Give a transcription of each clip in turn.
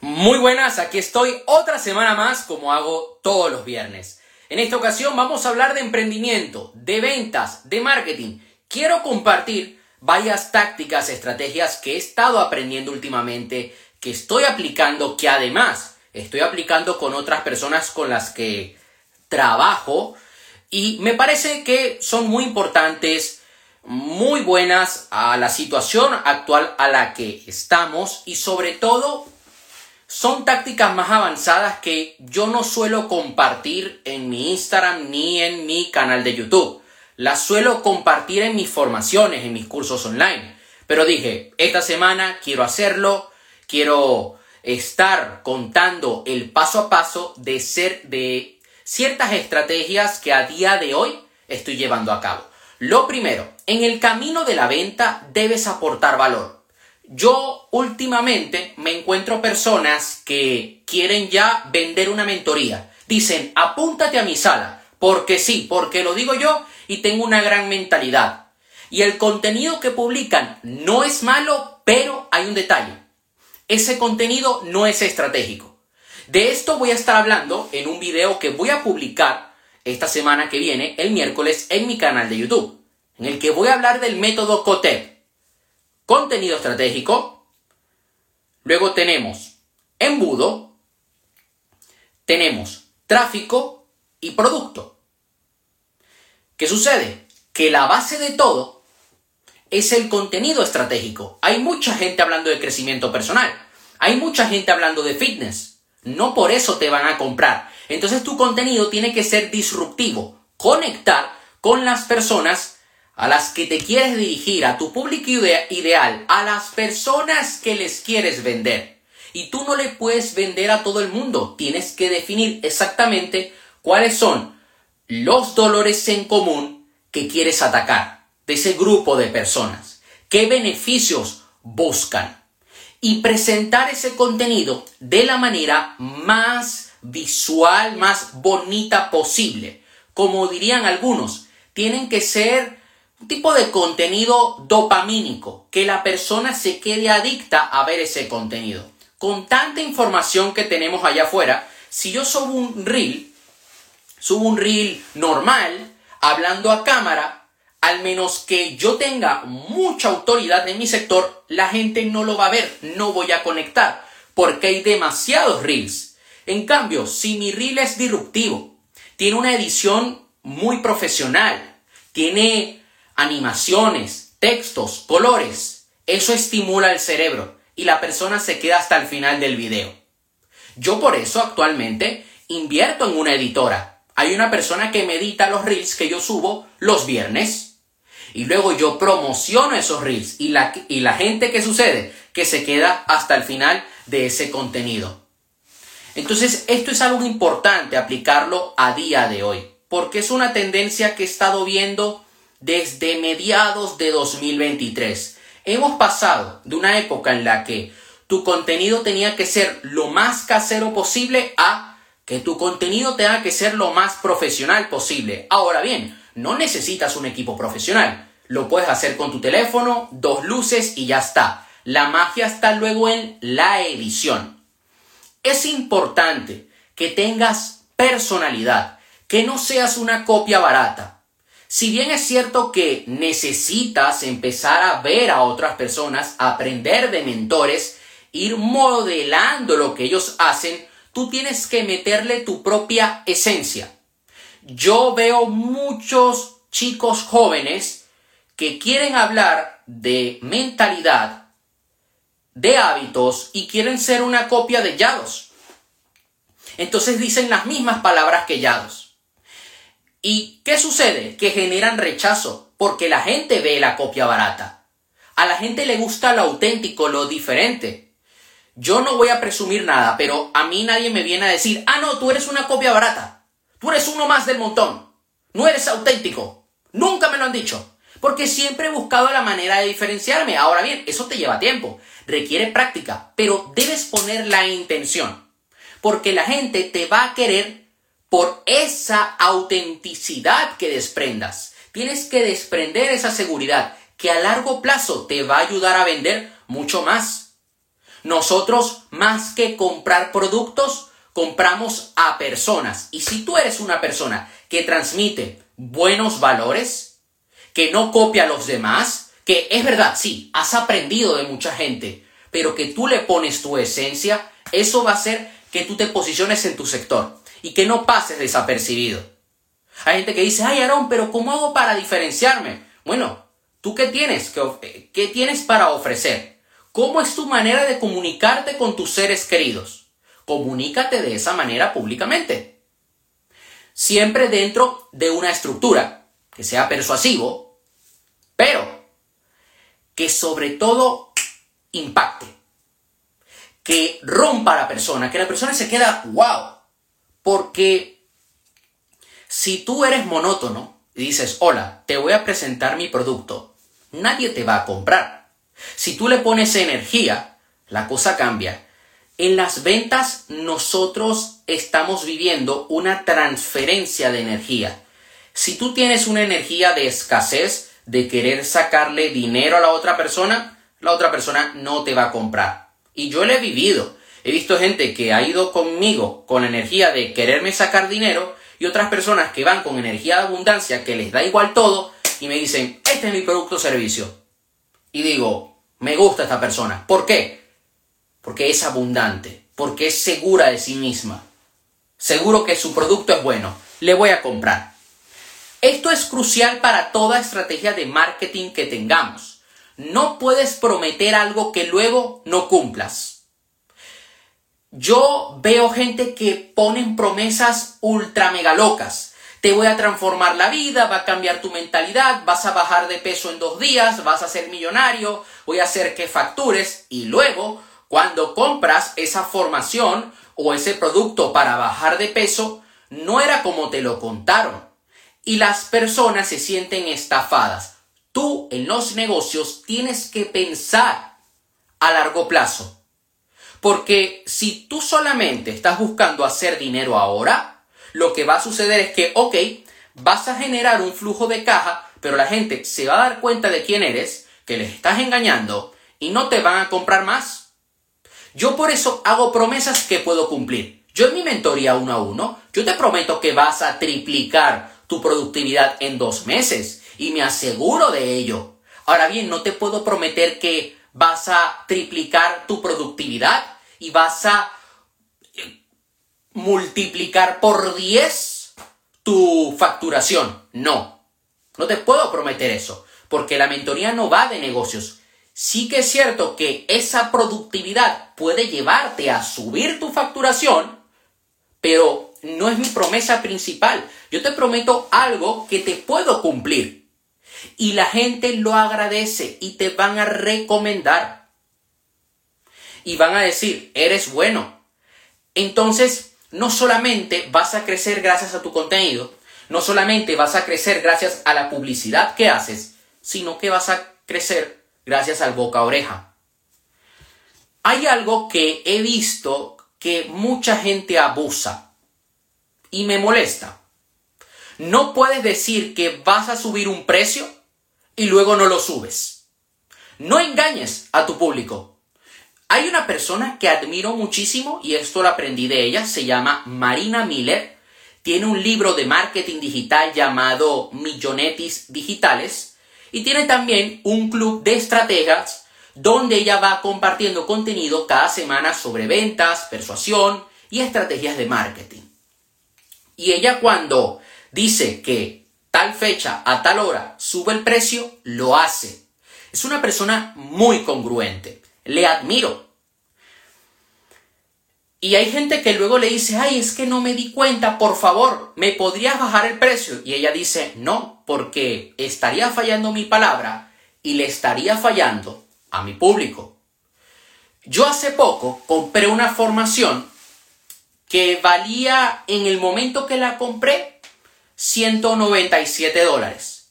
Muy buenas, aquí estoy otra semana más como hago todos los viernes. En esta ocasión vamos a hablar de emprendimiento, de ventas, de marketing. Quiero compartir varias tácticas, estrategias que he estado aprendiendo últimamente, que estoy aplicando, que además estoy aplicando con otras personas con las que trabajo y me parece que son muy importantes, muy buenas a la situación actual a la que estamos y sobre todo son tácticas más avanzadas que yo no suelo compartir en mi Instagram ni en mi canal de YouTube. Las suelo compartir en mis formaciones, en mis cursos online. Pero dije, esta semana quiero hacerlo, quiero estar contando el paso a paso de ser de ciertas estrategias que a día de hoy estoy llevando a cabo. Lo primero, en el camino de la venta debes aportar valor. Yo últimamente me encuentro personas que quieren ya vender una mentoría. Dicen, apúntate a mi sala, porque sí, porque lo digo yo y tengo una gran mentalidad. Y el contenido que publican no es malo, pero hay un detalle. Ese contenido no es estratégico. De esto voy a estar hablando en un video que voy a publicar esta semana que viene, el miércoles, en mi canal de YouTube, en el que voy a hablar del método COTEP contenido estratégico, luego tenemos embudo, tenemos tráfico y producto. ¿Qué sucede? Que la base de todo es el contenido estratégico. Hay mucha gente hablando de crecimiento personal, hay mucha gente hablando de fitness. No por eso te van a comprar. Entonces tu contenido tiene que ser disruptivo, conectar con las personas a las que te quieres dirigir, a tu público ideal, a las personas que les quieres vender. Y tú no le puedes vender a todo el mundo, tienes que definir exactamente cuáles son los dolores en común que quieres atacar de ese grupo de personas, qué beneficios buscan y presentar ese contenido de la manera más visual, más bonita posible. Como dirían algunos, tienen que ser tipo de contenido dopamínico, que la persona se quede adicta a ver ese contenido. Con tanta información que tenemos allá afuera, si yo subo un reel, subo un reel normal, hablando a cámara, al menos que yo tenga mucha autoridad en mi sector, la gente no lo va a ver, no voy a conectar, porque hay demasiados reels. En cambio, si mi reel es disruptivo, tiene una edición muy profesional, tiene animaciones, textos, colores. Eso estimula el cerebro y la persona se queda hasta el final del video. Yo por eso actualmente invierto en una editora. Hay una persona que me edita los reels que yo subo los viernes. Y luego yo promociono esos reels y la, y la gente que sucede que se queda hasta el final de ese contenido. Entonces esto es algo importante aplicarlo a día de hoy, porque es una tendencia que he estado viendo desde mediados de 2023. Hemos pasado de una época en la que tu contenido tenía que ser lo más casero posible a que tu contenido tenga que ser lo más profesional posible. Ahora bien, no necesitas un equipo profesional. Lo puedes hacer con tu teléfono, dos luces y ya está. La magia está luego en la edición. Es importante que tengas personalidad, que no seas una copia barata. Si bien es cierto que necesitas empezar a ver a otras personas, aprender de mentores, ir modelando lo que ellos hacen, tú tienes que meterle tu propia esencia. Yo veo muchos chicos jóvenes que quieren hablar de mentalidad, de hábitos y quieren ser una copia de Yados. Entonces dicen las mismas palabras que Yados. ¿Y qué sucede? Que generan rechazo, porque la gente ve la copia barata. A la gente le gusta lo auténtico, lo diferente. Yo no voy a presumir nada, pero a mí nadie me viene a decir, ah, no, tú eres una copia barata. Tú eres uno más del montón. No eres auténtico. Nunca me lo han dicho. Porque siempre he buscado la manera de diferenciarme. Ahora bien, eso te lleva tiempo, requiere práctica, pero debes poner la intención. Porque la gente te va a querer por esa autenticidad que desprendas. Tienes que desprender esa seguridad que a largo plazo te va a ayudar a vender mucho más. nosotros más que comprar productos, compramos a personas. Y si tú eres una persona que transmite buenos valores, que no copia a los demás, que es verdad, sí, has aprendido de mucha gente, pero que tú le pones tu esencia, eso va a hacer que tú te posiciones en tu sector y que no pases desapercibido. Hay gente que dice, ay Aarón, pero ¿cómo hago para diferenciarme? Bueno, ¿tú qué tienes? ¿Qué, tienes para ofrecer? ¿Cómo es tu manera de comunicarte con tus seres queridos? Comunícate de esa manera públicamente. Siempre dentro de una estructura que sea persuasivo, pero que sobre todo impacte, que rompa a la persona, que la persona se queda wow, porque si tú eres monótono y dices, hola, te voy a presentar mi producto, nadie te va a comprar. Si tú le pones energía, la cosa cambia. En las ventas nosotros estamos viviendo una transferencia de energía. Si tú tienes una energía de escasez, de querer sacarle dinero a la otra persona, la otra persona no te va a comprar. Y yo lo he vivido. He visto gente que ha ido conmigo con energía de quererme sacar dinero y otras personas que van con energía de abundancia que les da igual todo y me dicen, este es mi producto o servicio. Y digo, me gusta esta persona. ¿Por qué? Porque es abundante, porque es segura de sí misma. Seguro que su producto es bueno. Le voy a comprar. Esto es crucial para toda estrategia de marketing que tengamos. No puedes prometer algo que luego no cumplas. Yo veo gente que ponen promesas ultra mega locas. Te voy a transformar la vida, va a cambiar tu mentalidad, vas a bajar de peso en dos días, vas a ser millonario, voy a hacer que factures y luego, cuando compras esa formación o ese producto para bajar de peso, no era como te lo contaron. Y las personas se sienten estafadas. Tú en los negocios tienes que pensar a largo plazo. Porque si tú solamente estás buscando hacer dinero ahora, lo que va a suceder es que, ok, vas a generar un flujo de caja, pero la gente se va a dar cuenta de quién eres, que les estás engañando y no te van a comprar más. Yo por eso hago promesas que puedo cumplir. Yo en mi mentoría uno a uno, yo te prometo que vas a triplicar tu productividad en dos meses y me aseguro de ello. Ahora bien, no te puedo prometer que vas a triplicar tu productividad y vas a eh, multiplicar por 10 tu facturación. No, no te puedo prometer eso, porque la mentoría no va de negocios. Sí que es cierto que esa productividad puede llevarte a subir tu facturación, pero no es mi promesa principal. Yo te prometo algo que te puedo cumplir y la gente lo agradece y te van a recomendar. Y van a decir, eres bueno. Entonces, no solamente vas a crecer gracias a tu contenido, no solamente vas a crecer gracias a la publicidad que haces, sino que vas a crecer gracias al boca oreja. Hay algo que he visto que mucha gente abusa y me molesta. No puedes decir que vas a subir un precio y luego no lo subes. No engañes a tu público. Hay una persona que admiro muchísimo y esto lo aprendí de ella, se llama Marina Miller. Tiene un libro de marketing digital llamado Millonetis Digitales y tiene también un club de estrategas donde ella va compartiendo contenido cada semana sobre ventas, persuasión y estrategias de marketing. Y ella cuando dice que tal fecha, a tal hora, sube el precio, lo hace. Es una persona muy congruente. Le admiro. Y hay gente que luego le dice, ay, es que no me di cuenta, por favor, ¿me podrías bajar el precio? Y ella dice, no, porque estaría fallando mi palabra y le estaría fallando a mi público. Yo hace poco compré una formación que valía en el momento que la compré 197 dólares.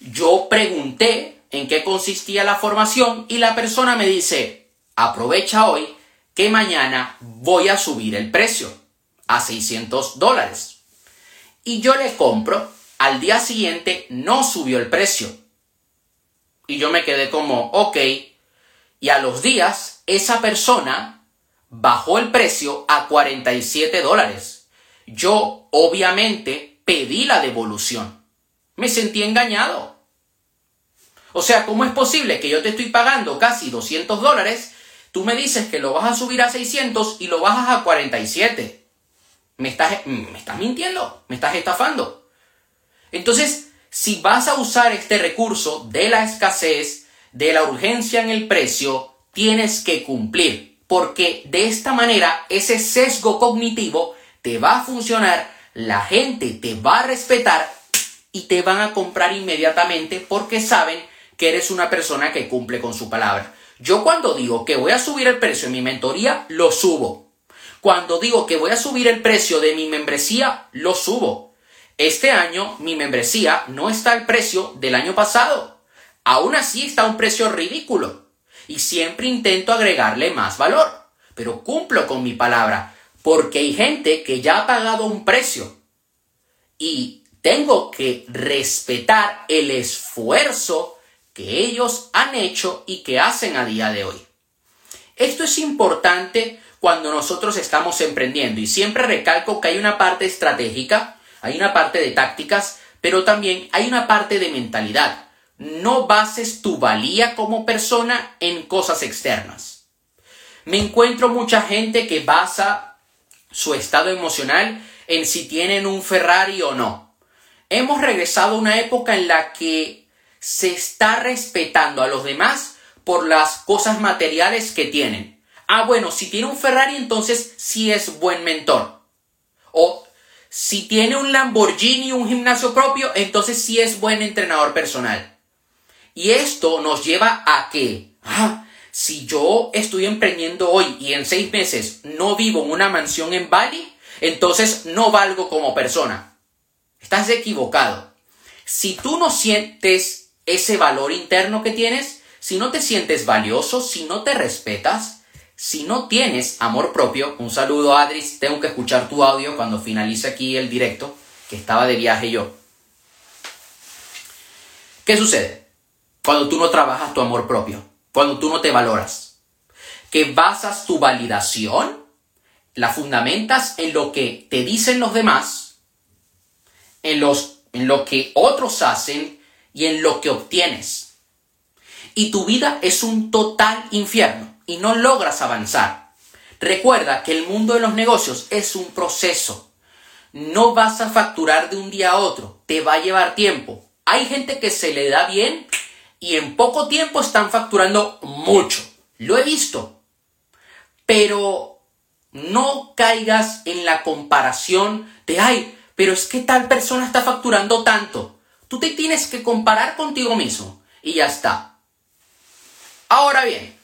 Yo pregunté en qué consistía la formación y la persona me dice, aprovecha hoy que mañana voy a subir el precio a 600 dólares. Y yo le compro, al día siguiente no subió el precio. Y yo me quedé como, ok. Y a los días esa persona bajó el precio a 47 dólares. Yo, obviamente, pedí la devolución. Me sentí engañado. O sea, ¿cómo es posible que yo te estoy pagando casi 200 dólares? Tú me dices que lo vas a subir a 600 y lo bajas a 47. Me estás, me estás mintiendo, me estás estafando. Entonces, si vas a usar este recurso de la escasez, de la urgencia en el precio, tienes que cumplir, porque de esta manera ese sesgo cognitivo te va a funcionar, la gente te va a respetar y te van a comprar inmediatamente porque saben que eres una persona que cumple con su palabra. Yo cuando digo que voy a subir el precio de mi mentoría, lo subo. Cuando digo que voy a subir el precio de mi membresía, lo subo. Este año mi membresía no está al precio del año pasado. Aún así está a un precio ridículo. Y siempre intento agregarle más valor. Pero cumplo con mi palabra. Porque hay gente que ya ha pagado un precio. Y tengo que respetar el esfuerzo que ellos han hecho y que hacen a día de hoy. Esto es importante cuando nosotros estamos emprendiendo y siempre recalco que hay una parte estratégica, hay una parte de tácticas, pero también hay una parte de mentalidad. No bases tu valía como persona en cosas externas. Me encuentro mucha gente que basa su estado emocional en si tienen un Ferrari o no. Hemos regresado a una época en la que se está respetando a los demás por las cosas materiales que tienen. Ah, bueno, si tiene un Ferrari, entonces sí es buen mentor. O si tiene un Lamborghini, un gimnasio propio, entonces sí es buen entrenador personal. Y esto nos lleva a que, ah, si yo estoy emprendiendo hoy y en seis meses no vivo en una mansión en Bali, entonces no valgo como persona. Estás equivocado. Si tú no sientes ese valor interno que tienes, si no te sientes valioso, si no te respetas, si no tienes amor propio, un saludo Adris, tengo que escuchar tu audio cuando finalice aquí el directo, que estaba de viaje yo. ¿Qué sucede? Cuando tú no trabajas tu amor propio, cuando tú no te valoras, que basas tu validación, la fundamentas en lo que te dicen los demás, en, los, en lo que otros hacen, y en lo que obtienes. Y tu vida es un total infierno y no logras avanzar. Recuerda que el mundo de los negocios es un proceso. No vas a facturar de un día a otro, te va a llevar tiempo. Hay gente que se le da bien y en poco tiempo están facturando mucho. Lo he visto. Pero no caigas en la comparación de, ay, pero es que tal persona está facturando tanto. Tú te tienes que comparar contigo mismo y ya está. Ahora bien,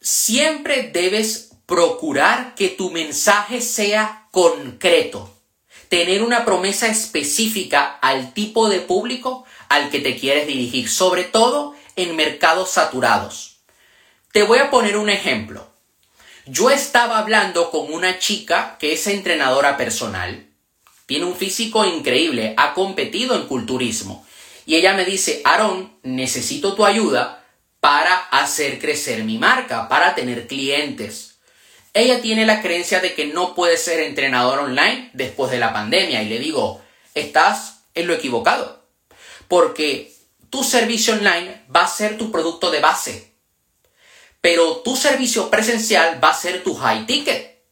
siempre debes procurar que tu mensaje sea concreto, tener una promesa específica al tipo de público al que te quieres dirigir, sobre todo en mercados saturados. Te voy a poner un ejemplo. Yo estaba hablando con una chica que es entrenadora personal tiene un físico increíble, ha competido en culturismo. Y ella me dice, Aaron, necesito tu ayuda para hacer crecer mi marca, para tener clientes. Ella tiene la creencia de que no puede ser entrenador online después de la pandemia y le digo, estás en lo equivocado. Porque tu servicio online va a ser tu producto de base. Pero tu servicio presencial va a ser tu high ticket.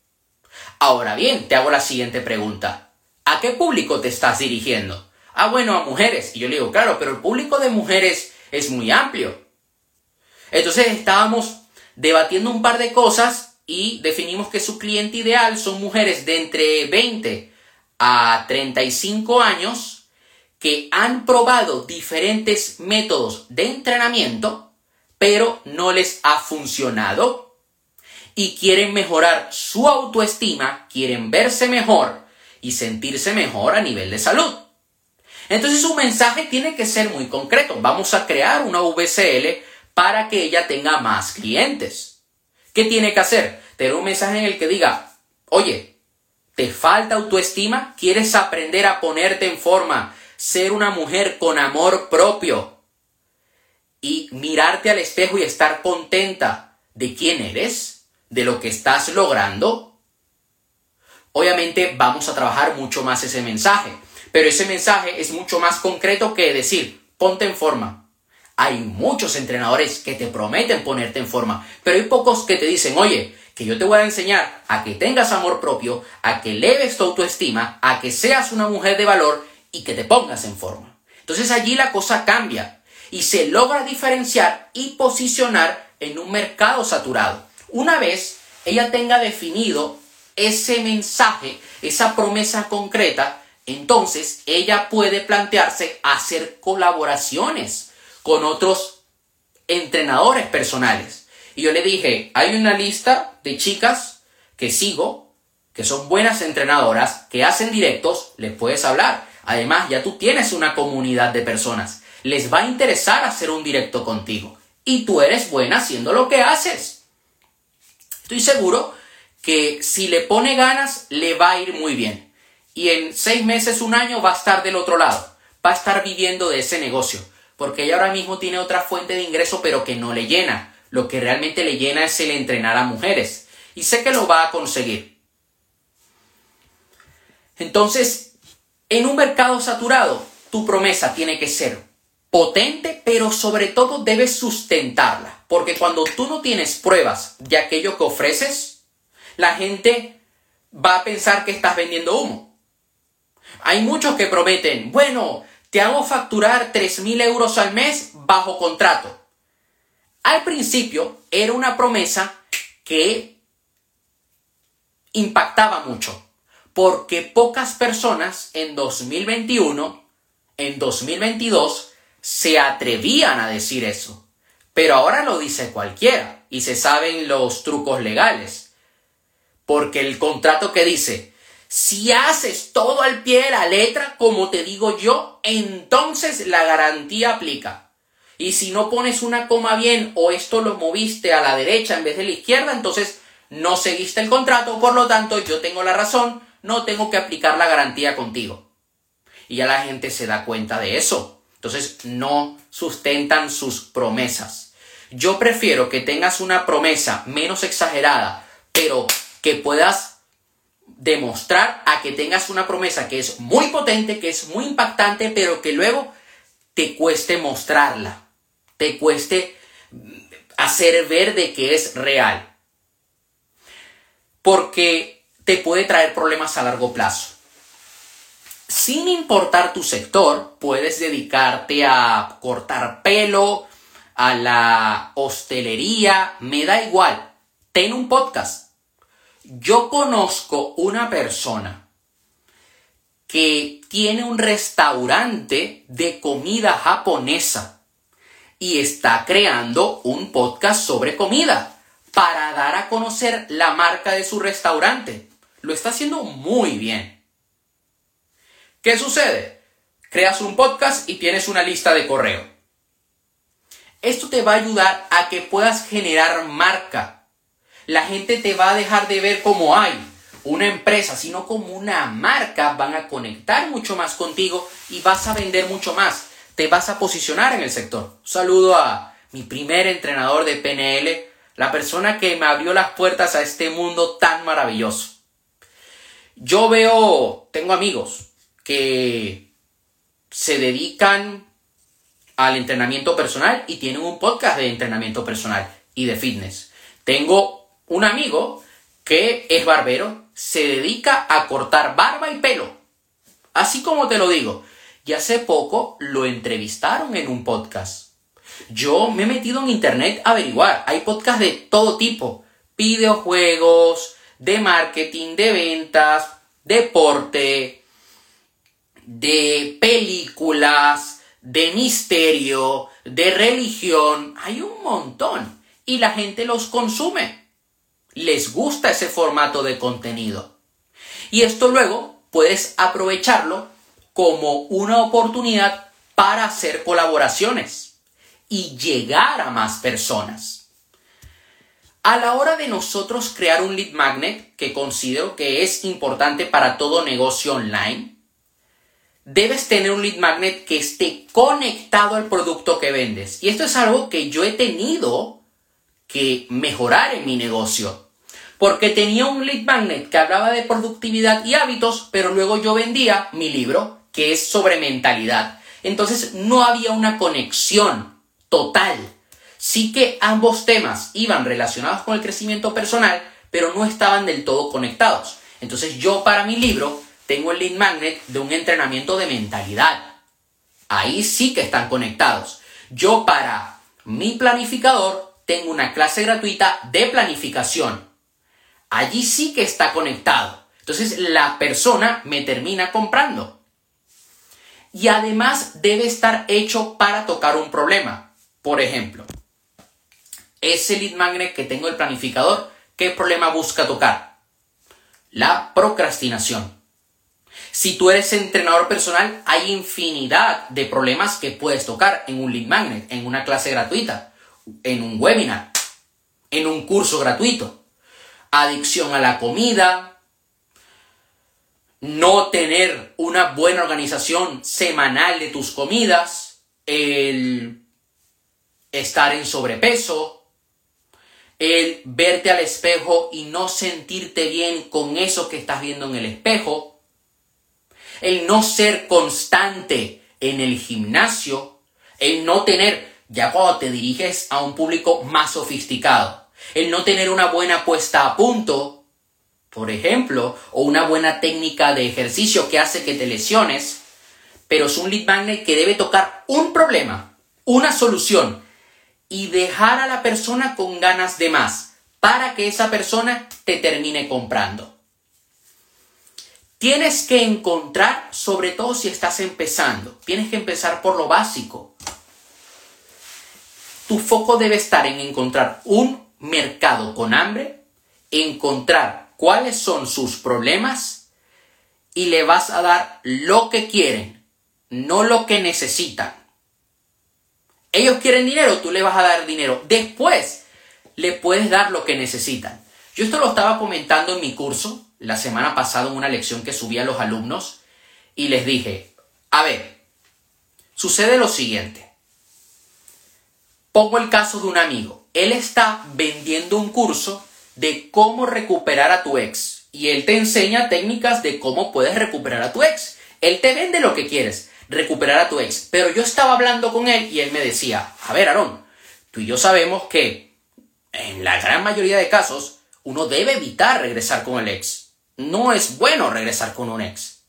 Ahora bien, te hago la siguiente pregunta. ¿A qué público te estás dirigiendo? Ah, bueno, a mujeres. Y yo le digo, claro, pero el público de mujeres es muy amplio. Entonces estábamos debatiendo un par de cosas y definimos que su cliente ideal son mujeres de entre 20 a 35 años que han probado diferentes métodos de entrenamiento, pero no les ha funcionado y quieren mejorar su autoestima, quieren verse mejor y sentirse mejor a nivel de salud. Entonces su mensaje tiene que ser muy concreto. Vamos a crear una VCL para que ella tenga más clientes. ¿Qué tiene que hacer? Tener un mensaje en el que diga, oye, ¿te falta autoestima? ¿Quieres aprender a ponerte en forma? Ser una mujer con amor propio. y mirarte al espejo y estar contenta de quién eres, de lo que estás logrando, obviamente vamos a trabajar mucho más ese mensaje. Pero ese mensaje es mucho más concreto que decir, ponte en forma. Hay muchos entrenadores que te prometen ponerte en forma, pero hay pocos que te dicen, oye, que yo te voy a enseñar a que tengas amor propio, a que leves tu autoestima, a que seas una mujer de valor y que te pongas en forma. Entonces allí la cosa cambia y se logra diferenciar y posicionar en un mercado saturado. Una vez ella tenga definido ese mensaje, esa promesa concreta, entonces ella puede plantearse hacer colaboraciones con otros entrenadores personales. Y yo le dije, hay una lista de chicas que sigo, que son buenas entrenadoras, que hacen directos, les puedes hablar. Además, ya tú tienes una comunidad de personas. Les va a interesar hacer un directo contigo. Y tú eres buena haciendo lo que haces. Estoy seguro que si le pone ganas, le va a ir muy bien. Y en seis meses, un año, va a estar del otro lado. Va a estar viviendo de ese negocio. Porque ella ahora mismo tiene otra fuente de ingreso, pero que no le llena. Lo que realmente le llena es el entrenar a mujeres. Y sé que lo va a conseguir. Entonces, en un mercado saturado, tu promesa tiene que ser potente, pero sobre todo debes sustentarla. Porque cuando tú no tienes pruebas de aquello que ofreces, la gente va a pensar que estás vendiendo humo. Hay muchos que prometen, bueno, te hago facturar 3.000 euros al mes bajo contrato. Al principio era una promesa que impactaba mucho, porque pocas personas en 2021, en 2022, se atrevían a decir eso. Pero ahora lo dice cualquiera y se saben los trucos legales. Porque el contrato que dice, si haces todo al pie de la letra, como te digo yo, entonces la garantía aplica. Y si no pones una coma bien o esto lo moviste a la derecha en vez de la izquierda, entonces no seguiste el contrato, por lo tanto yo tengo la razón, no tengo que aplicar la garantía contigo. Y ya la gente se da cuenta de eso. Entonces no sustentan sus promesas. Yo prefiero que tengas una promesa menos exagerada, pero que puedas demostrar a que tengas una promesa que es muy potente, que es muy impactante, pero que luego te cueste mostrarla te cueste hacer ver de que es real. Porque te puede traer problemas a largo plazo. Sin importar tu sector, puedes dedicarte a cortar pelo, a la hostelería, me da igual. Ten un podcast. Yo conozco una persona que tiene un restaurante de comida japonesa y está creando un podcast sobre comida para dar a conocer la marca de su restaurante. Lo está haciendo muy bien. ¿Qué sucede? Creas un podcast y tienes una lista de correo. Esto te va a ayudar a que puedas generar marca. La gente te va a dejar de ver como hay una empresa, sino como una marca. Van a conectar mucho más contigo y vas a vender mucho más te vas a posicionar en el sector. Un saludo a mi primer entrenador de PNL, la persona que me abrió las puertas a este mundo tan maravilloso. Yo veo, tengo amigos que se dedican al entrenamiento personal y tienen un podcast de entrenamiento personal y de fitness. Tengo un amigo que es barbero, se dedica a cortar barba y pelo. Así como te lo digo, y hace poco lo entrevistaron en un podcast. Yo me he metido en internet a averiguar. Hay podcasts de todo tipo. Videojuegos, de marketing, de ventas, deporte, de películas, de misterio, de religión. Hay un montón. Y la gente los consume. Les gusta ese formato de contenido. Y esto luego puedes aprovecharlo como una oportunidad para hacer colaboraciones y llegar a más personas. A la hora de nosotros crear un lead magnet, que considero que es importante para todo negocio online, debes tener un lead magnet que esté conectado al producto que vendes. Y esto es algo que yo he tenido que mejorar en mi negocio. Porque tenía un lead magnet que hablaba de productividad y hábitos, pero luego yo vendía mi libro, que es sobre mentalidad. Entonces no había una conexión total. Sí que ambos temas iban relacionados con el crecimiento personal, pero no estaban del todo conectados. Entonces yo para mi libro tengo el lead magnet de un entrenamiento de mentalidad. Ahí sí que están conectados. Yo para mi planificador tengo una clase gratuita de planificación. Allí sí que está conectado. Entonces la persona me termina comprando. Y además debe estar hecho para tocar un problema. Por ejemplo, ese lead magnet que tengo el planificador, ¿qué problema busca tocar? La procrastinación. Si tú eres entrenador personal, hay infinidad de problemas que puedes tocar en un lead magnet, en una clase gratuita, en un webinar, en un curso gratuito. Adicción a la comida, no tener una buena organización semanal de tus comidas, el estar en sobrepeso, el verte al espejo y no sentirte bien con eso que estás viendo en el espejo, el no ser constante en el gimnasio, el no tener, ya cuando te diriges a un público más sofisticado, el no tener una buena puesta a punto, por ejemplo, o una buena técnica de ejercicio que hace que te lesiones, pero es un lead magnet que debe tocar un problema, una solución, y dejar a la persona con ganas de más, para que esa persona te termine comprando. Tienes que encontrar, sobre todo si estás empezando, tienes que empezar por lo básico. Tu foco debe estar en encontrar un mercado con hambre, encontrar cuáles son sus problemas y le vas a dar lo que quieren, no lo que necesitan. Ellos quieren dinero, tú le vas a dar dinero. Después le puedes dar lo que necesitan. Yo esto lo estaba comentando en mi curso la semana pasada en una lección que subí a los alumnos y les dije, a ver, sucede lo siguiente. Pongo el caso de un amigo. Él está vendiendo un curso de cómo recuperar a tu ex y él te enseña técnicas de cómo puedes recuperar a tu ex. Él te vende lo que quieres, recuperar a tu ex. Pero yo estaba hablando con él y él me decía, a ver, Aarón, tú y yo sabemos que en la gran mayoría de casos uno debe evitar regresar con el ex no es bueno regresar con un ex.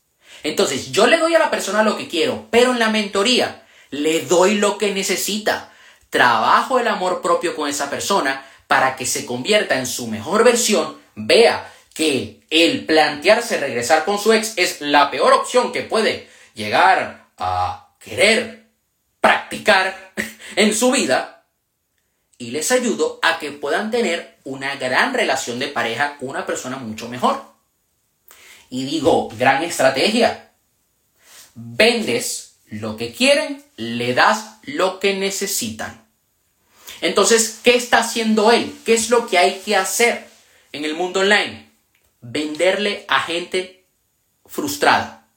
Entonces, yo le doy a la persona lo que quiero, pero en la mentoría le doy lo que necesita. Trabajo el amor propio con esa persona para que se convierta en su mejor versión, vea que el plantearse regresar con su ex es la peor opción que puede llegar a querer practicar en su vida y les ayudo a que puedan tener una gran relación de pareja con una persona mucho mejor. Y digo, gran estrategia. Vendes lo que quieren, le das lo que necesitan. Entonces, ¿qué está haciendo él? ¿Qué es lo que hay que hacer en el mundo online? Venderle a gente frustrada.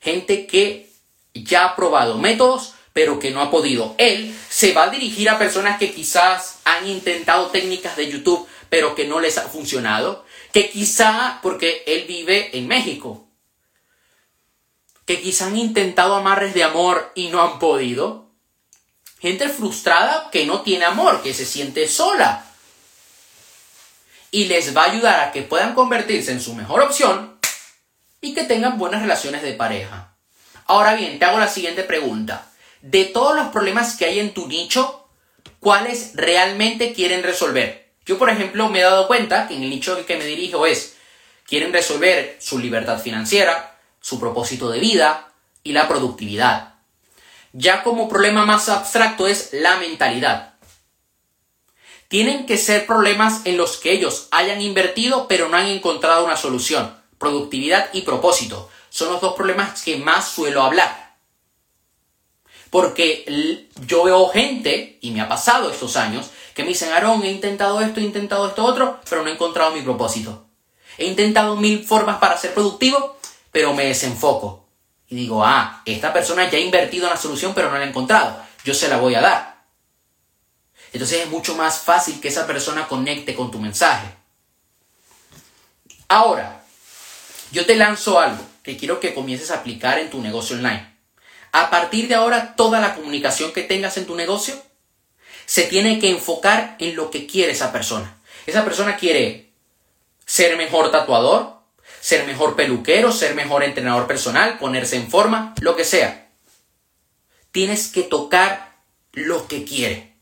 Gente que ya ha probado métodos, pero que no ha podido. Él se va a dirigir a personas que quizás han intentado técnicas de YouTube, pero que no les ha funcionado que quizá, porque él vive en México, que quizá han intentado amarres de amor y no han podido. Gente frustrada que no tiene amor, que se siente sola. Y les va a ayudar a que puedan convertirse en su mejor opción y que tengan buenas relaciones de pareja. Ahora bien, te hago la siguiente pregunta. De todos los problemas que hay en tu nicho, ¿cuáles realmente quieren resolver? Yo, por ejemplo, me he dado cuenta que en el nicho al que me dirijo es, quieren resolver su libertad financiera, su propósito de vida y la productividad. Ya como problema más abstracto es la mentalidad. Tienen que ser problemas en los que ellos hayan invertido pero no han encontrado una solución. Productividad y propósito son los dos problemas que más suelo hablar. Porque yo veo gente, y me ha pasado estos años, que me dicen, Aarón, he intentado esto, he intentado esto otro, pero no he encontrado mi propósito. He intentado mil formas para ser productivo, pero me desenfoco. Y digo, ah, esta persona ya ha invertido en la solución pero no la ha encontrado, yo se la voy a dar. Entonces es mucho más fácil que esa persona conecte con tu mensaje. Ahora, yo te lanzo algo que quiero que comiences a aplicar en tu negocio online. A partir de ahora, toda la comunicación que tengas en tu negocio se tiene que enfocar en lo que quiere esa persona. Esa persona quiere ser mejor tatuador, ser mejor peluquero, ser mejor entrenador personal, ponerse en forma, lo que sea. Tienes que tocar lo que quiere.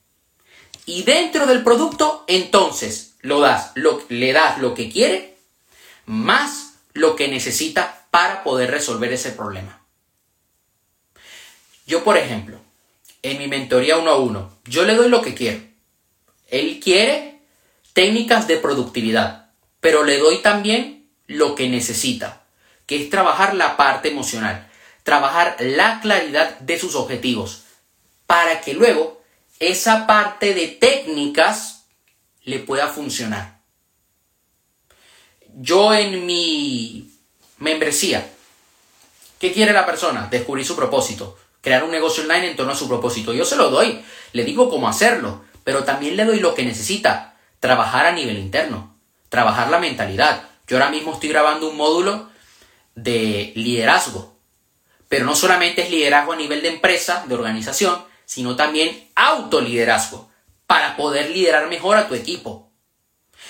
Y dentro del producto, entonces, lo das, le das lo que quiere más lo que necesita para poder resolver ese problema. Yo, por ejemplo, en mi mentoría uno a uno, yo le doy lo que quiero. Él quiere técnicas de productividad, pero le doy también lo que necesita, que es trabajar la parte emocional, trabajar la claridad de sus objetivos, para que luego esa parte de técnicas le pueda funcionar. Yo en mi membresía, ¿qué quiere la persona? Descubrir su propósito, crear un negocio online en torno a su propósito. Yo se lo doy, le digo cómo hacerlo, pero también le doy lo que necesita, trabajar a nivel interno, trabajar la mentalidad, yo ahora mismo estoy grabando un módulo de liderazgo, pero no solamente es liderazgo a nivel de empresa, de organización, sino también autoliderazgo, para poder liderar mejor a tu equipo.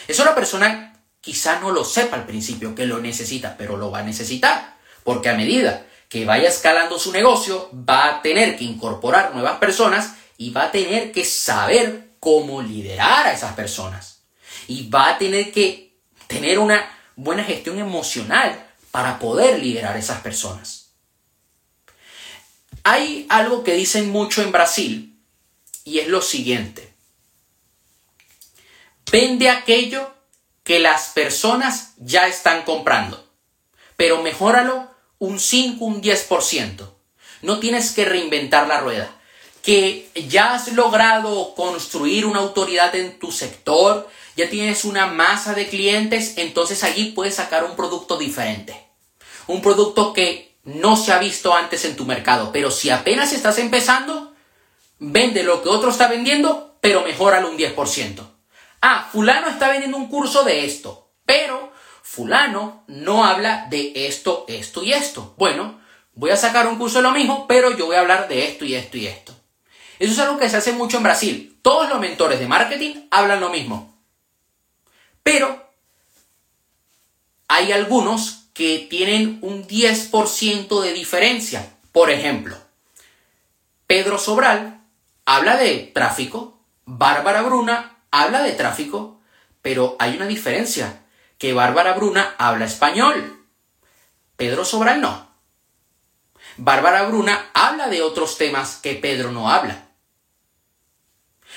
Eso la persona quizá no lo sepa al principio que lo necesita, pero lo va a necesitar, porque a medida que vaya escalando su negocio, va a tener que incorporar nuevas personas y va a tener que saber cómo liderar a esas personas. Y va a tener que tener una buena gestión emocional para poder liderar a esas personas. Hay algo que dicen mucho en Brasil y es lo siguiente. Vende aquello que las personas ya están comprando, pero mejóralo un 5, un 10%. No tienes que reinventar la rueda. Que ya has logrado construir una autoridad en tu sector, ya tienes una masa de clientes, entonces allí puedes sacar un producto diferente. Un producto que no se ha visto antes en tu mercado, pero si apenas estás empezando, vende lo que otro está vendiendo, pero mejóralo un 10%. Ah, fulano está vendiendo un curso de esto, pero fulano no habla de esto, esto y esto. Bueno, voy a sacar un curso de lo mismo, pero yo voy a hablar de esto y esto y esto. Eso es algo que se hace mucho en Brasil. Todos los mentores de marketing hablan lo mismo. Pero hay algunos que tienen un 10% de diferencia. Por ejemplo, Pedro Sobral habla de tráfico, Bárbara Bruna habla de tráfico, pero hay una diferencia, que Bárbara Bruna habla español, Pedro Sobral no. Bárbara Bruna habla de otros temas que Pedro no habla.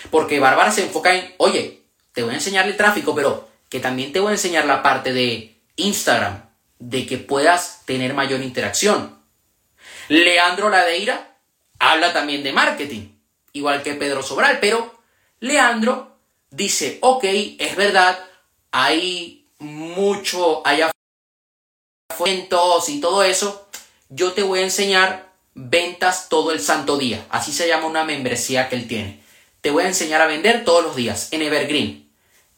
Porque Bárbara se enfoca en, oye, te voy a enseñar el tráfico, pero que también te voy a enseñar la parte de Instagram, de que puedas tener mayor interacción. Leandro Ladeira habla también de marketing, igual que Pedro Sobral, pero Leandro dice, ok, es verdad, hay mucho, hay eventos y todo eso, yo te voy a enseñar ventas todo el santo día, así se llama una membresía que él tiene. Te voy a enseñar a vender todos los días en Evergreen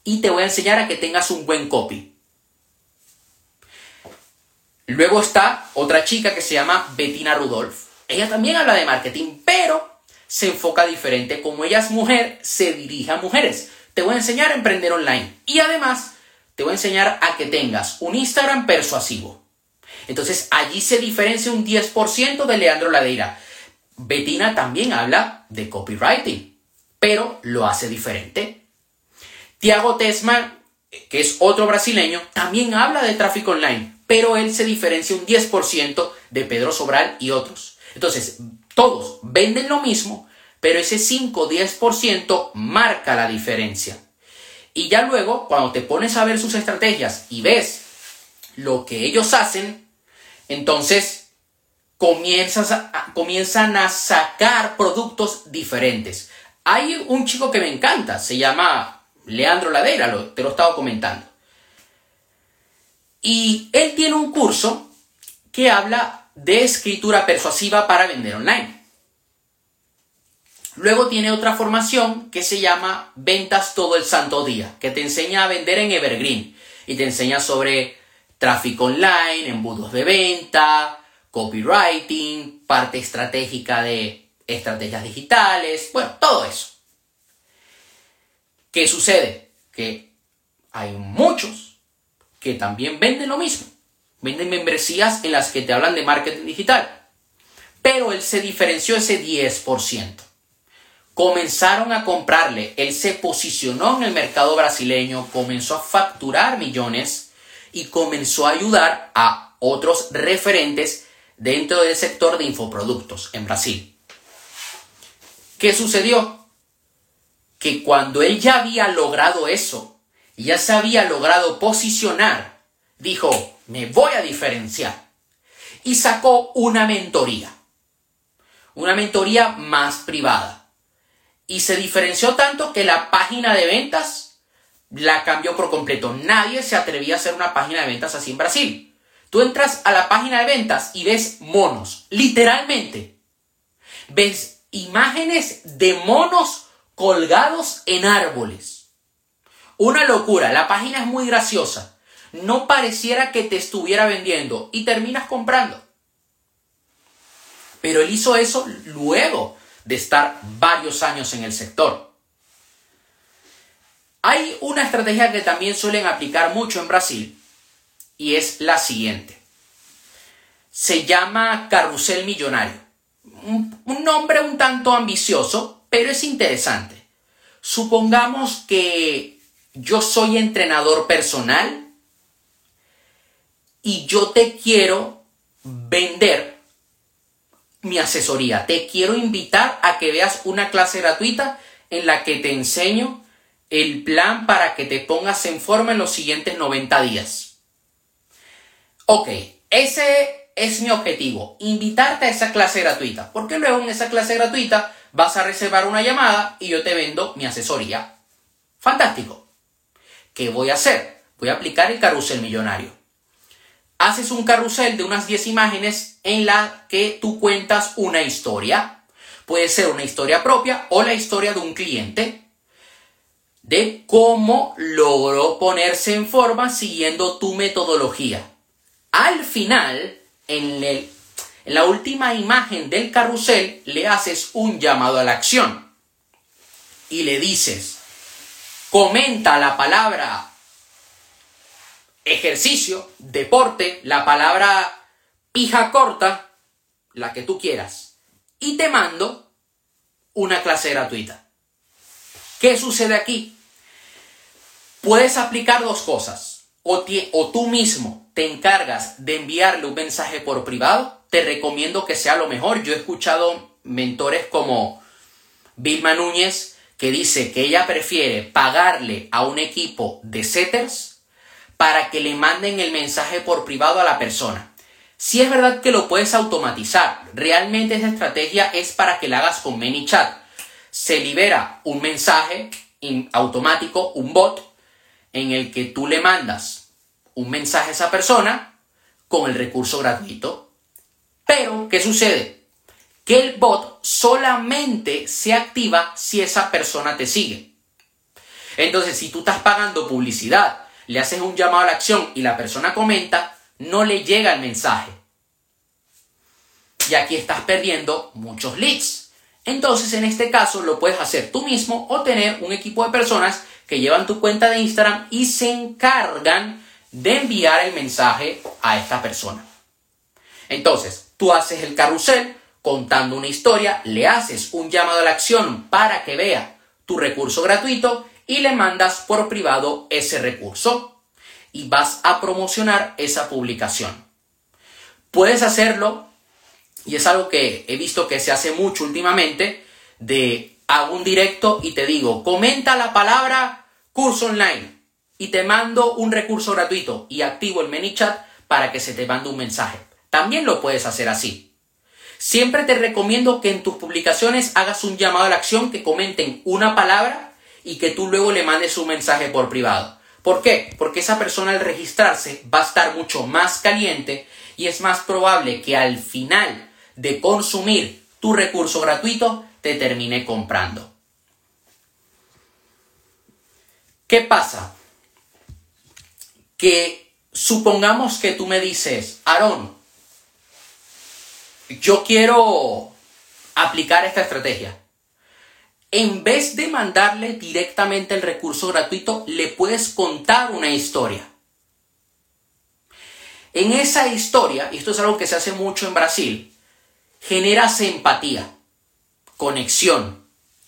y te voy a enseñar a que tengas un buen copy. Luego está otra chica que se llama Bettina Rudolph. Ella también habla de marketing, pero se enfoca diferente. Como ella es mujer, se dirige a mujeres. Te voy a enseñar a emprender online. Y además, te voy a enseñar a que tengas un Instagram persuasivo. Entonces, allí se diferencia un 10% de Leandro Ladeira. Bettina también habla de copywriting, pero lo hace diferente. Tiago Tesma, que es otro brasileño, también habla de tráfico online, pero él se diferencia un 10% de Pedro Sobral y otros. Entonces, todos venden lo mismo, pero ese 5-10% marca la diferencia. Y ya luego, cuando te pones a ver sus estrategias y ves lo que ellos hacen, entonces comienzan a sacar productos diferentes. Hay un chico que me encanta, se llama Leandro Ladera, lo, te lo he estado comentando. Y él tiene un curso que habla de escritura persuasiva para vender online. Luego tiene otra formación que se llama Ventas todo el santo día, que te enseña a vender en Evergreen y te enseña sobre tráfico online, embudos de venta, copywriting, parte estratégica de estrategias digitales, bueno, todo eso. ¿Qué sucede? Que hay muchos que también venden lo mismo. Venden membresías en las que te hablan de marketing digital. Pero él se diferenció ese 10% comenzaron a comprarle. Él se posicionó en el mercado brasileño, comenzó a facturar millones y comenzó a ayudar a otros referentes dentro del sector de infoproductos en Brasil. ¿Qué sucedió? Que cuando él ya había logrado eso, ya se había logrado posicionar, dijo, me voy a diferenciar. Y sacó una mentoría. Una mentoría más privada y se diferenció tanto que la página de ventas la cambió por completo. Nadie se atrevía a hacer una página de ventas así en Brasil. Tú entras a la página de ventas y ves monos, literalmente. Ves imágenes de monos colgados en árboles. Una locura, la página es muy graciosa. No pareciera que te estuviera vendiendo y terminas comprando. Pero él hizo eso luego de estar varios años en el sector. Hay una estrategia que también suelen aplicar mucho en Brasil y es la siguiente. Se llama carrusel millonario. Un, nombre un tanto ambicioso, pero es interesante. Supongamos que yo soy entrenador personal y yo te quiero vender mi asesoría. Te quiero invitar a que veas una clase gratuita en la que te enseño el plan para que te pongas en forma en los siguientes 90 días. Ok, ese es mi objetivo, invitarte a esa clase gratuita, porque luego en esa clase gratuita vas a reservar una llamada y yo te vendo mi asesoría. Fantástico. ¿Qué voy a hacer? Voy a aplicar el carrusel millonario haces un carrusel de unas 10 imágenes en la que tú cuentas una historia. Puede ser una historia propia o la historia de un cliente de cómo logró ponerse en forma siguiendo tu metodología. Al final, en, en la última imagen del carrusel, le haces un llamado a la acción y le dices, comenta la palabra ejercicio, deporte, la palabra pija corta, la que tú quieras, y te mando una clase gratuita. ¿Qué sucede aquí? Puedes aplicar dos cosas. O, o, tú mismo te encargas de enviarle un mensaje por privado, te recomiendo que sea lo mejor. Yo he escuchado mentores como Vilma Núñez que dice que ella prefiere pagarle a un equipo de setters para que le manden el mensaje por privado a la persona. Si es verdad que lo puedes automatizar, realmente esa estrategia es para que la hagas con ManyChat. Se libera un mensaje automático, un bot, en el que tú le mandas un mensaje a esa persona con el recurso gratuito. Pero, ¿qué sucede? Que el bot solamente se activa si esa persona te sigue. Entonces, si tú estás pagando publicidad le haces un llamado a la acción y la persona comenta, no le llega el mensaje. Y aquí estás perdiendo muchos leads. Entonces, en este caso, lo puedes hacer tú mismo o tener un equipo de personas que llevan tu cuenta de Instagram y se encargan de enviar el mensaje a esta persona. Entonces, tú haces el carrusel contando una historia, le haces un llamado a la acción para que vea tu recurso gratuito y le mandas por privado ese recurso y vas a promocionar esa publicación. Puedes hacerlo, y es algo que he visto que se hace mucho últimamente, de hago un directo y te digo, comenta la palabra curso online y te mando un recurso gratuito y activo el ManyChat para que se te mande un mensaje. También lo puedes hacer así. Siempre te recomiendo que en tus publicaciones hagas un llamado a la acción que comenten una palabra y que tú luego le mandes un mensaje por privado. ¿Por qué? Porque esa persona al registrarse va a estar mucho más caliente y es más probable que al final de consumir tu recurso gratuito te termine comprando. ¿Qué pasa? Que supongamos que tú me dices, Aarón, yo quiero aplicar esta estrategia. En vez de mandarle directamente el recurso gratuito, le puedes contar una historia. En esa historia, y esto es algo que se hace mucho en Brasil, generas empatía, conexión.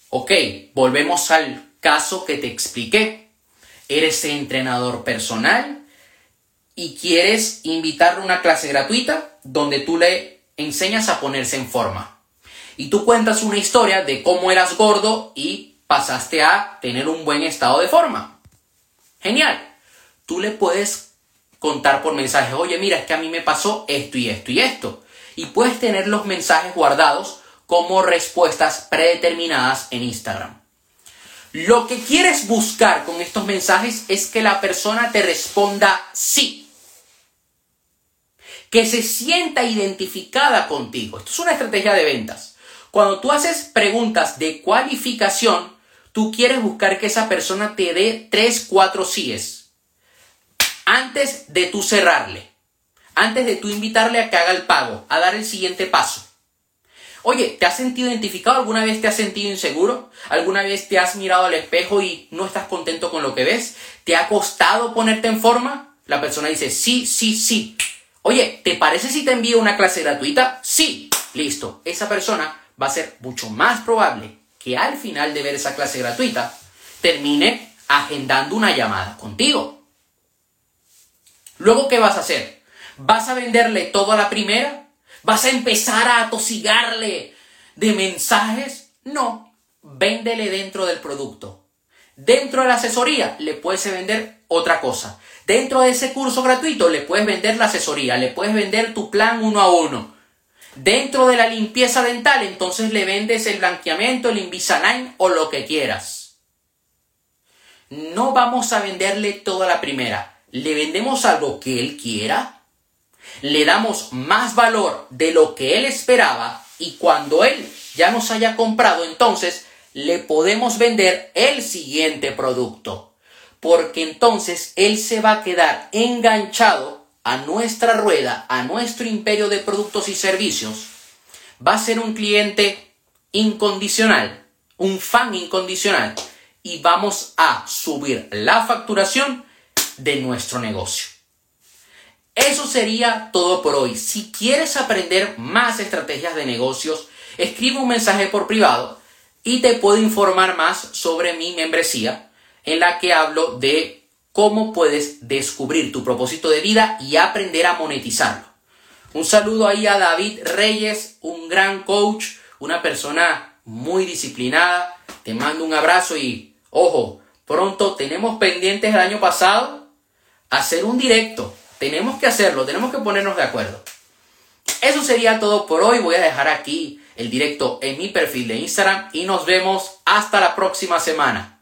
Ok, volvemos al caso que te expliqué. Eres entrenador personal y quieres invitarle a una clase gratuita donde tú le enseñas a ponerse en forma. Y tú cuentas una historia de cómo eras gordo y pasaste a tener un buen estado de forma. Genial. Tú le puedes contar por mensajes, oye, mira, es que a mí me pasó esto y esto y esto. Y puedes tener los mensajes guardados como respuestas predeterminadas en Instagram. Lo que quieres buscar con estos mensajes es que la persona te responda sí. Que se sienta identificada contigo. Esto es una estrategia de ventas. Cuando tú haces preguntas de cualificación, tú quieres buscar que esa persona te dé tres, cuatro síes. Antes de tú cerrarle. Antes de tú invitarle a que haga el pago, a dar el siguiente paso. Oye, ¿te has sentido identificado? ¿Alguna vez te has sentido inseguro? ¿Alguna vez te has mirado al espejo y no estás contento con lo que ves? ¿Te ha costado ponerte en forma? La persona dice, sí, sí, sí. Oye, ¿te parece si te envío una clase gratuita? Sí. Listo. Esa persona va a ser mucho más probable que al final de ver esa clase gratuita termine agendando una llamada contigo. Luego, ¿qué vas a hacer? ¿Vas a venderle todo a la primera? ¿Vas a empezar a atosigarle de mensajes? No, véndele dentro del producto. Dentro de la asesoría le puedes vender otra cosa. Dentro de ese curso gratuito le puedes vender la asesoría, le puedes vender tu plan uno a uno. Dentro de la limpieza dental, entonces le vendes el blanqueamiento, el Invisalign o lo que quieras. No vamos a venderle toda la primera. Le vendemos algo que él quiera le damos más valor de lo que él esperaba y cuando él ya nos haya comprado, entonces le podemos vender el siguiente producto. Porque entonces él se va a quedar enganchado a nuestra rueda, a nuestro imperio de productos y servicios. Va a ser un cliente incondicional, un fan incondicional y vamos a subir la facturación de nuestro negocio. Eso sería todo por hoy. Si quieres aprender más estrategias de negocios, escribe un mensaje por privado y te puedo informar más sobre mi membresía en la que hablo de cómo puedes descubrir tu propósito de vida y aprender a monetizarlo. Un saludo ahí a David Reyes, un gran coach, una persona muy disciplinada. Te mando un abrazo y, ojo, pronto tenemos pendientes el año pasado hacer un directo tenemos que hacerlo, tenemos que ponernos de acuerdo. Eso sería todo por hoy. Voy a dejar aquí el directo en mi perfil de Instagram y nos vemos hasta la próxima semana.